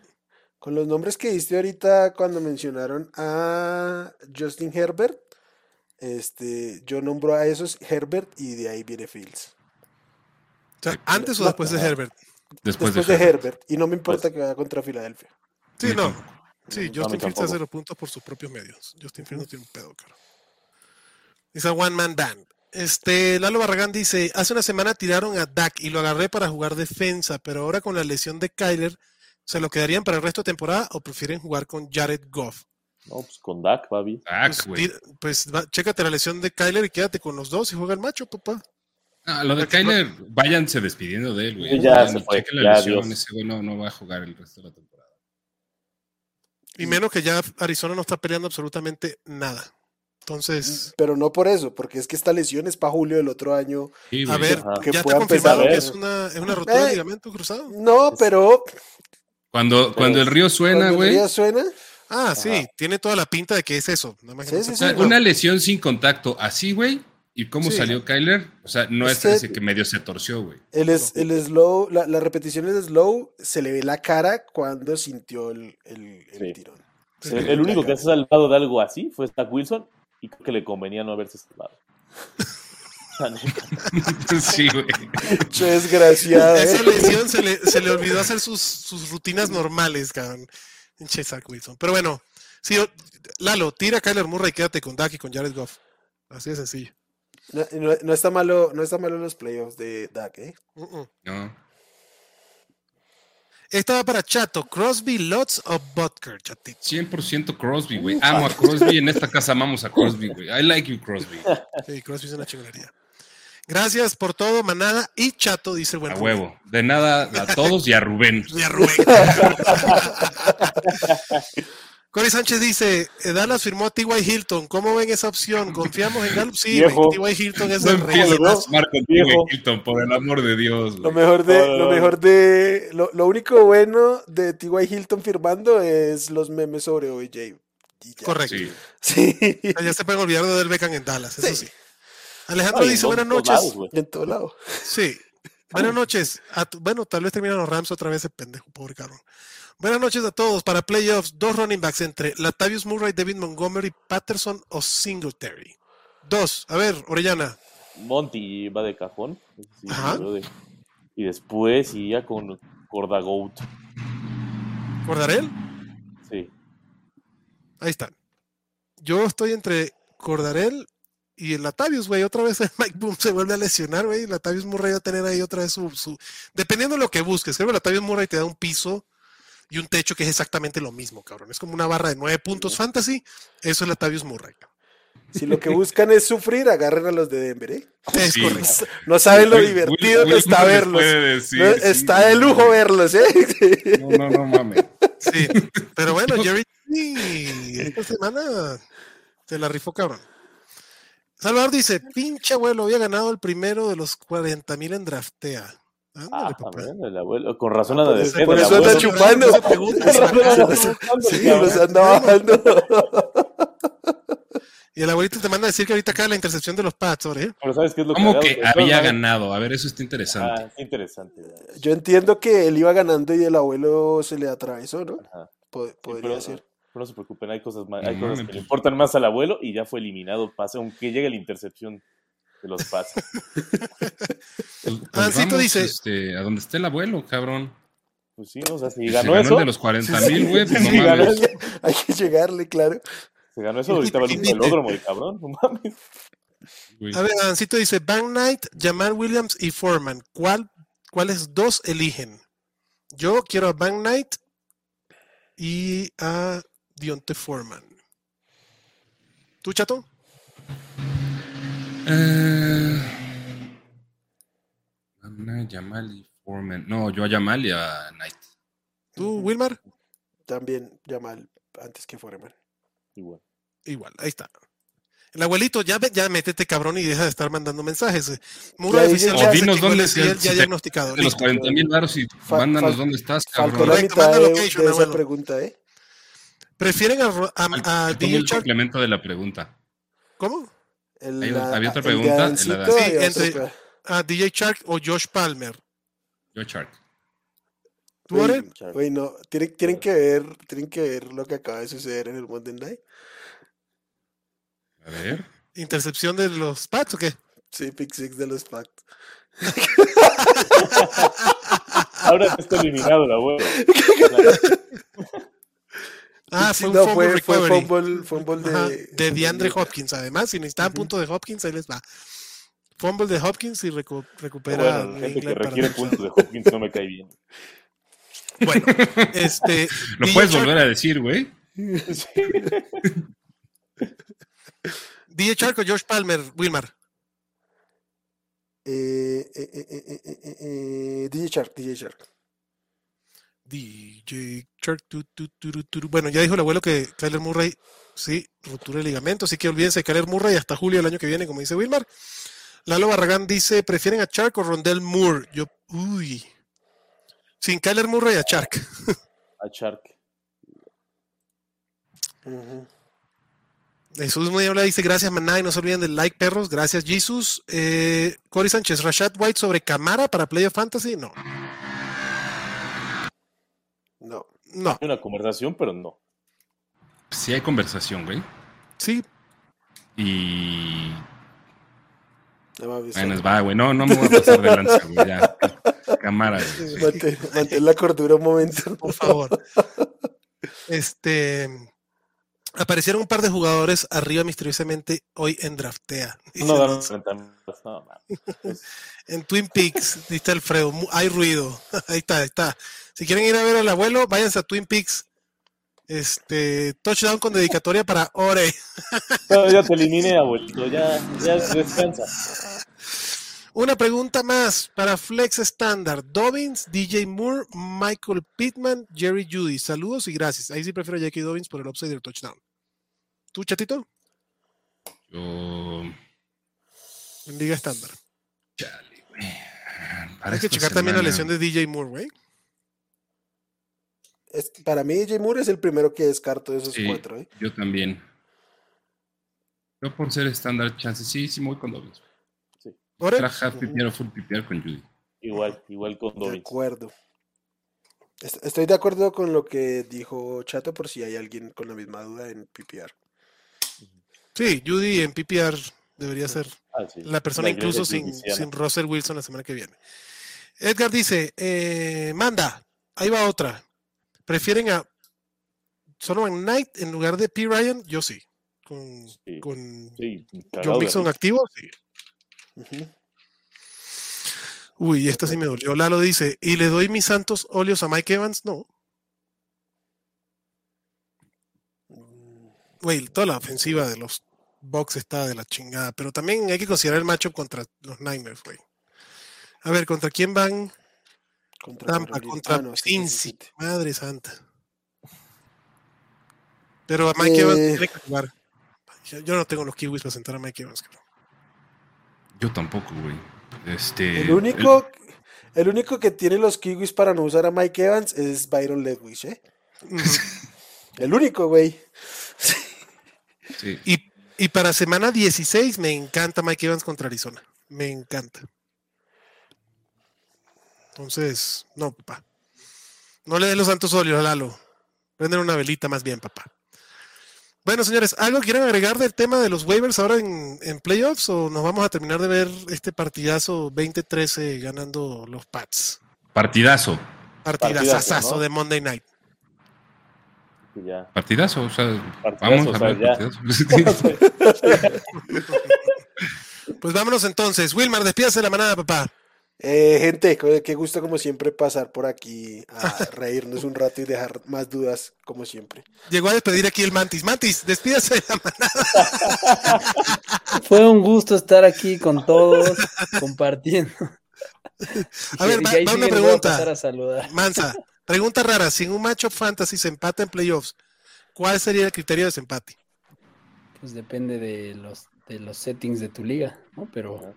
con los nombres que diste ahorita cuando mencionaron a Justin Herbert, este, yo nombro a esos Herbert y de ahí viene Fields. O sea, Sí. antes o después de. Herbert. Después, Después de, de Herbert. Y no me importa que vaya contra Filadelfia. Sí, no. Sí, a Justin Fields hace los puntos por sus propios medios. Justin Fields no tiene un pedo, caro. Dice One Man Band. Este, Lalo Barragán dice, hace una semana tiraron a Dak y lo agarré para jugar defensa, pero ahora con la lesión de Kyler, ¿se lo quedarían para el resto de temporada o prefieren jugar con Jared Goff? No, pues con Dak va bien. Ah, Pues, pues va- chécate la lesión de Kyler y quédate con los dos y juega el macho, papá. Ah, lo de Kyler, váyanse despidiendo de él, güey. Sí, ya se fue, ya. Ese güey no, no va a jugar el resto de la temporada. Y menos que ya Arizona no está peleando absolutamente nada. Entonces, Pero no por eso, porque es que esta lesión es para julio del otro año. Sí, a güey. ver. Que ya está confirmado que es una, es una rotura de Eh. ligamento cruzado. No, pero Cuando, cuando el río suena, cuando el güey. día suena, Ah, sí, Ajá. tiene toda la pinta de que es eso. nada más que Sí, no sí, sé O sea, sí. cómo. una lesión sin contacto así, güey. ¿Y cómo Sí. salió Kyler? O sea, no Es es, que- ese que medio se torció, güey. El, es, el slow, la, la repetición es slow, se le ve la cara cuando sintió el, el, el Sí. tirón. El, el único que se ha salvado de algo así fue Zach Wilson y creo que le convenía no haberse salvado. Sí, güey. Desgraciado, Esa ¿eh? lesión se le, se le olvidó hacer sus, sus rutinas normales, cabrón. Pinche Zach Wilson. Pero bueno, sí, Lalo, tira a Kyler Murray y quédate con Dak y con Jared Goff. Así de sencillo. No, no- no está malo, no está malo los playoffs de Dak, ¿eh? Mm. No. Esta va para Chato. Crosby, Lots o Butker, chatito. 100% Crosby, güey. Amo a Crosby. En esta casa amamos a Crosby, güey. I like you, Crosby. Sí, Crosby es una chingonería. Gracias por todo, manada. Y Chato, dice el buen A Rubén. huevo. De nada a todos y a Rubén. Y a Rubén. Corey Sánchez dice, eh, Dallas firmó a T.Y. Hilton. ¿Cómo ven esa opción? ¿Confiamos en Gallup? Sí, T.Y. Hilton es No el rey. Viejo. Hilton, por el amor de Dios, Lo mejor de, lo mejor de, lo, lo único bueno de T.Y. Hilton firmando es los memes sobre OJ. Correcto. Sí. Sí, Ya se pueden olvidar de Del Beckham en Dallas, eso sí. Sí. Alejandro Ay, dice, buenas noches. lados, en todo lado. Sí. Buenas noches. A tu- bueno, tal vez terminan los Rams otra vez, ese pendejo, pobre cabrón. Buenas noches a todos. Para playoffs, dos running backs entre Latavius Murray, David Montgomery, Patterson o Singletary. Dos. A ver, Orellana. Monty va de cajón. sí, Ajá. de- y después iría con Cordagout. ¿Cordarel? Sí. Ahí están. Yo estoy entre Cordarel y el Latavius, güey. Otra vez el Mike Boom se vuelve a lesionar, güey. Latavius Murray va a tener ahí otra vez su, su- Dependiendo de lo que busques. Creo que Latavius Murray te da un piso y un techo que es exactamente lo mismo, cabrón. Es como una barra de nueve puntos fantasy. Eso es Latavius Murray. cabrón. Si lo que buscan es sufrir, agarren a los de Denver, ¿eh? Es Sí. correcto. No saben lo divertido Will- que está Will verlos. puede decir, No, sí, está güey. de lujo verlos, ¿eh? No, no, no mames. Sí. Pero bueno, Jerry esta semana se la rifó, cabrón. Salvador dice, pinche abuelo, había ganado el primero de los 40 mil en draftea. Ándale, Ah, papá. también, el abuelo. Con razón anda de Por eso anda chupando. Sí, bajando. Y el abuelito te manda a decir que ahorita cae la intercepción de los Pats, ¿eh? Pero ¿sabes qué es lo ¿Cómo que todas había ganado? A ver, eso está interesante. Ah, interesante. Yo entiendo que él iba ganando y el abuelo se le atravesó, ¿no? Ajá. Po- Sí, podría pero, ser. pero no se preocupen, hay cosas, más, No hay cosas que le pues. importan más al abuelo y ya fue eliminado pase, aunque llegue la intercepción los pases. Pues, pues Ancito vamos, dice- este, a donde esté el abuelo, cabrón. Pues sí, o sea, si Se ganó eso, el de los 40 mil, güey. Pues no Sí, ganó mames. eso. Hay que llegarle, claro. se ganó eso, ahorita va al velódromo el cabrón, no mames. güey. A ver, Ancito dice, Van Knight, Jamal Williams y Foreman. ¿Cuál, ¿Cuáles dos eligen? Yo quiero a Van Knight y a Dionte Foreman. ¿Tú, chato? Eh, Ana, Yamal y Foreman. No, yo a Yamal y a Knight. ¿Tú, Wilmar? También Yamal antes que Foreman. Igual. Igual, ahí está. El abuelito, ya, ya métete cabrón y deja de estar mandando mensajes. Ya dije, oficial O dinos dónde si ya te- diagnosticado. De los listo. 40 mil baros y Fal- mándanos fal- dónde estás, Faltó cabrón. la Correcto, mitad manda de, location, de esa pregunta, ¿eh? ¿Prefieren a, a, a el complemento de la pregunta. ¿Cómo? El- Hay- la- había otra el pregunta, la Sí, y otro entre- fue- ¿A DJ Shark o Josh Palmer? Yo, Shark. ¿Tú? Uy, no, tienen, tienen que ver, tienen que ver lo que acaba de suceder en el Monday Night. A ver. ¿Intercepción de los Pats o qué? Sí, pick six de los Packs. Ahora está eliminado el abuelo. Ah, Sí, fue un no, fumble fue, fue recovery. fumble, fumble Ajá, de, de DeAndre Hopkins, además. Si necesitaban punto de Hopkins, ahí les va. Fumble de Hopkins y recu- recupera. Bueno, gente que requiere puntos de Hopkins no me cae bien. Bueno, este. ¿Lo puedes Shark- volver a decir, güey? DJ Shark o Josh Palmer, Wilmar. Eh, eh, eh, eh, eh, eh, eh, DJ Shark, DJ Shark. DJ Shark. tu, tu. Bueno, ya dijo el abuelo que Kyler Murray, sí, ruptura de ligamento. Así que olvídense de Kyler Murray hasta julio del año que viene, como dice Wilmar. Lalo Barragán dice: ¿prefieren a Shark o Rondell Moore? Yo, uy. Sin Kyler Murray a Shark. A Shark. Ujú. Jesús Muñoz dice gracias Maná y no se olviden del like perros, gracias Jesus. Eh, Cory Sánchez, Rashad White sobre Camara para Playoff Fantasy, no, No. no, Hay una conversación, pero no. Sí hay conversación, güey. sí, Y. Bueno, va, güey. No, no me voy a pasar de lanza, güey. Ya. Cámara, güey. Mantén, mantén la cordura un momento. por favor. Este aparecieron un par de jugadores arriba misteriosamente hoy en Draftea. No ganan Nancy. 30 minutos, no, mames. En Twin Peaks, dice Alfredo, hay ruido. Ahí está, ahí está. Si quieren ir a ver al abuelo, váyanse a Twin Peaks. Este, touchdown con dedicatoria para Ore. No, ya te eliminé, abuelito. Ya, ya descansa. Una pregunta más para Flex Standard. Dobbins, DJ Moore, Michael Pittman, Jerry Judy. Saludos y gracias. Ahí sí prefiero a Jackie Dobbins por el upside del touchdown. ¿Tú, chatito? Yo. En Liga Estándar. Chale, güey. Hay que checar también la lesión de DJ Moore, güey. Es- para mí, DJ Moore es el primero que descarto de esos Sí, cuatro. ¿eh? Yo también. Yo por ser estándar, chance. Sí, sí, voy con dobles. Ore. Era half PPR o full PPR con Judy. Igual, igual con De Dobbins. acuerdo. Est- Estoy de acuerdo con lo que dijo Chato por si hay alguien con la misma duda en PPR. Sí, Judy en PPR debería ser Ah, sí. la persona incluso sin, sin Russell Wilson la semana que viene. Edgar dice, eh, manda, ahí va otra. ¿Prefieren a Solomon Knight en lugar de P. Ryan? Yo sí. Con, Sí. con Sí, John Mixon risa. activo, sí. Uy, esta sí me dolió. Lalo dice, ¿y le doy mis santos óleos a Mike Evans? No. Güey, toda la ofensiva de los Bucks está de la chingada, pero también hay que considerar el macho contra los Niners, güey. A ver, ¿contra quién van? Contra Tampa, contra Ah, no, es Cincy. 17. Madre santa. Pero a Mike Evans Eh. tiene que jugar. Yo- no tengo los kiwis para sentar a Mike Evans, cabrón. Yo tampoco, güey. Este. El único, el único que tiene los kiwis para no usar a Mike Evans es Byron Leftwich, ¿eh? El único, güey. Sí. y, y para semana 16 me encanta Mike Evans contra Arizona. Me encanta. Entonces, no, papá. No le den los santos óleos, Lalo. Prenden una velita más bien, papá. Bueno, señores, ¿algo quieren agregar del tema de los waivers ahora en, en playoffs o nos vamos a terminar de ver este partidazo 2013 ganando los Pats? Partidazo. Partidazazo ¿no? de Monday Night. Que ya. Partidazo. O sea, Partidazo, vamos o a sea, ver. ya. partidazo. Pues vámonos entonces. Wilmar, despídase de la manada, papá. Eh, gente, qué gusto como siempre pasar por aquí a reírnos un rato y dejar más dudas como siempre. Llegó a despedir aquí el Mantis. Mantis, despídase de la manada. Fue un gusto estar aquí con todos, compartiendo. A ver, Y va- una a pregunta. pasar a saludar. Mansa, pregunta rara. Si en un matchup fantasy se empata en playoffs, ¿cuál sería el criterio de desempate? Pues depende de los, de los settings de tu liga, ¿no? Pero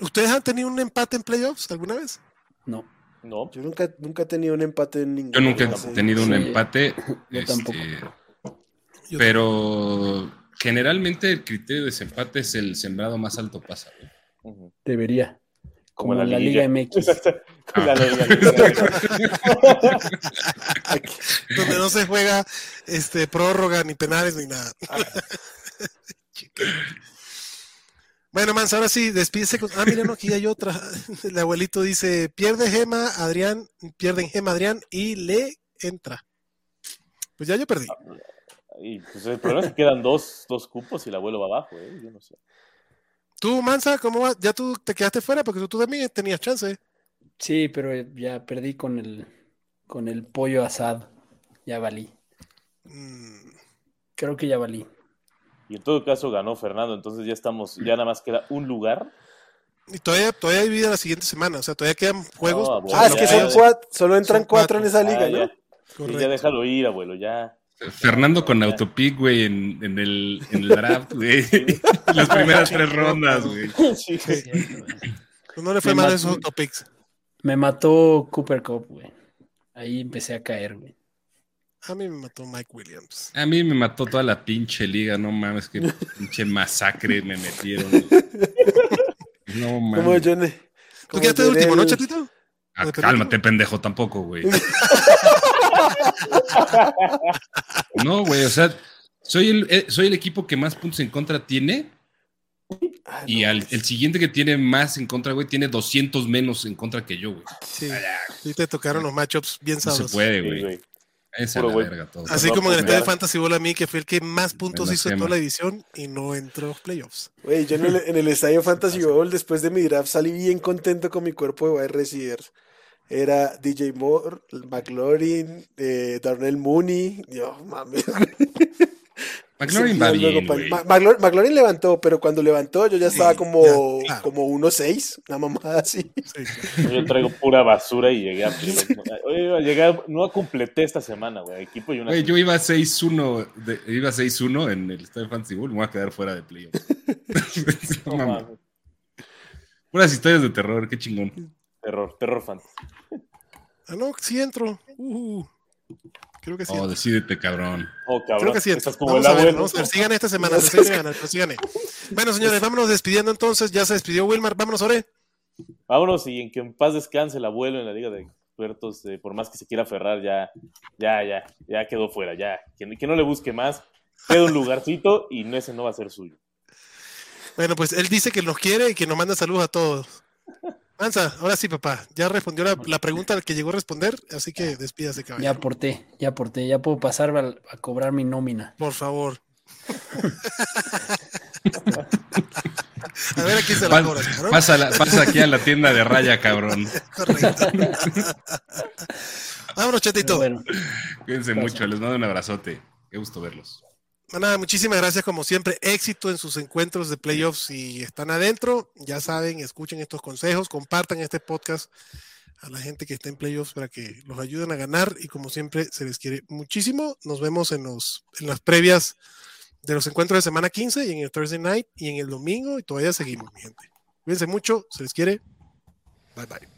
¿Ustedes han tenido un empate en playoffs alguna vez? no. No, Yo nunca, nunca he tenido un empate en ningún Yo nunca he tenido un Sí, empate. yo este, tampoco. Pero generalmente el criterio de desempate es el sembrado más alto pasa. Debería. Como Como, la la Liga. MX. Exacto. Ah. Donde no se juega este prórroga ni penales ni nada. bueno, Mansa, ahora sí, despídese con. Ah, mira, no, aquí hay otra. El abuelito dice: pierde Gema, Adrián, pierden Gema, Adrián, y le entra. Pues ya yo perdí. Y pues el problema es que quedan dos, dos cupos y el abuelo va abajo, ¿eh? Yo no sé. Tú, Mansa, ¿cómo va? Ya tú te quedaste fuera porque tú, tú también tenías chance. Sí, pero ya perdí con el, con el pollo asado. Ya valí. Mm, Creo que ya valí. Y en todo caso ganó Fernando, entonces ya estamos, ya nada más queda un lugar. y todavía, todavía hay vida la siguiente semana. O sea, todavía quedan juegos. No, abuelo, Ah, es que son cuatro, solo entran Son cuatro en esa liga, Ah, ¿no? ya. Sí, Correcto. ya déjalo ir, abuelo, ya. Fernando con autopic, güey, en, en el, en el draft, güey. Las primeras tres rondas, güey. Sí. Güey. Pues no le fue mal esos topics. Me mató Cooper Cup, güey. Ahí empecé a caer, güey. A mí me mató Mike Williams. A mí me mató toda la pinche liga, no mames, qué pinche masacre me metieron. No mames. Johnny. ¿Tú quedaste de último, no, chatito? Ah, cálmate, pendejo, tampoco, güey. No, güey, o sea, soy el, eh, soy el equipo que más puntos en contra tiene Ah, y no, al- el siguiente que tiene más en contra, güey, tiene 200 menos en contra que yo, güey. Sí. Sí, te tocaron los matchups bien No se sabrosos. puede, güey. güey. Esa Puro la güey. verga todo. Así No, como en el Estadio mira. Fantasy Bowl a mí, que fue el que más puntos hizo en toda la división y no entró a playoffs. Güey, yo en el, en el estadio Fantasy Bowl, después de mi draft, salí bien contento con mi cuerpo de wide receivers. Era DJ Moore, McLaurin, eh, Darnell Mooney. Dios, mames. McLaurin va Sí, bien, McLaurin, McLaurin levantó, pero cuando levantó yo ya estaba Sí, como, ya, claro. como 1.6, una mamada así. Sí, claro. Yo traigo pura basura y llegué a playoffs. Oye, iba a llegar, no completé esta semana, güey. Equipo y una. Güey, yo iba 6-1, de- iba 6-1 en el Estadio Fantasy Bowl, me voy a quedar fuera de playoffs. No. Puras historias de terror, qué chingón. Terror, terror fantasy. Ah, no, sí entro. Uh, creo que sí. Oh, decídete, cabrón. Oh, cabrón. Creo que sí. Estás como Vamos el a ver, vamos a esta semana. Bueno, señores, vámonos despidiendo entonces. Ya se despidió Wilmar. Vámonos, Ore. Vámonos y en que en paz descanse el abuelo en la Liga de Expertos. eh, por más que se quiera aferrar, ya, ya, ya, ya quedó fuera. Ya. Que, que no le busque más. Queda un lugarcito y no- ese no va a ser suyo. Bueno, pues él dice que nos quiere y que nos manda saludos a todos. Mansa, ahora sí, papá. Ya respondió la, la pregunta al que llegó a responder, así que despídase, Ya caballero. aporté, ya aporté, ya puedo pasar a, a cobrar mi nómina. Por favor. a ver, aquí se la Pa- cobra, cabrón. pasa, la- pasa aquí a la tienda de raya, cabrón. Correcto. Vámonos, chatito. bueno, Cuídense Gracias. mucho, les mando un abrazote. Qué gusto verlos. Nada, muchísimas gracias como siempre. Éxito en sus encuentros de playoffs. Si están adentro, ya saben, escuchen estos consejos, compartan este podcast a la gente que está en playoffs para que los ayuden a ganar y como siempre se les quiere muchísimo. Nos vemos en, los, en las previas de los encuentros de semana 15 y en el Thursday night y en el domingo y todavía seguimos, mi gente. Cuídense mucho, se les quiere. Bye bye.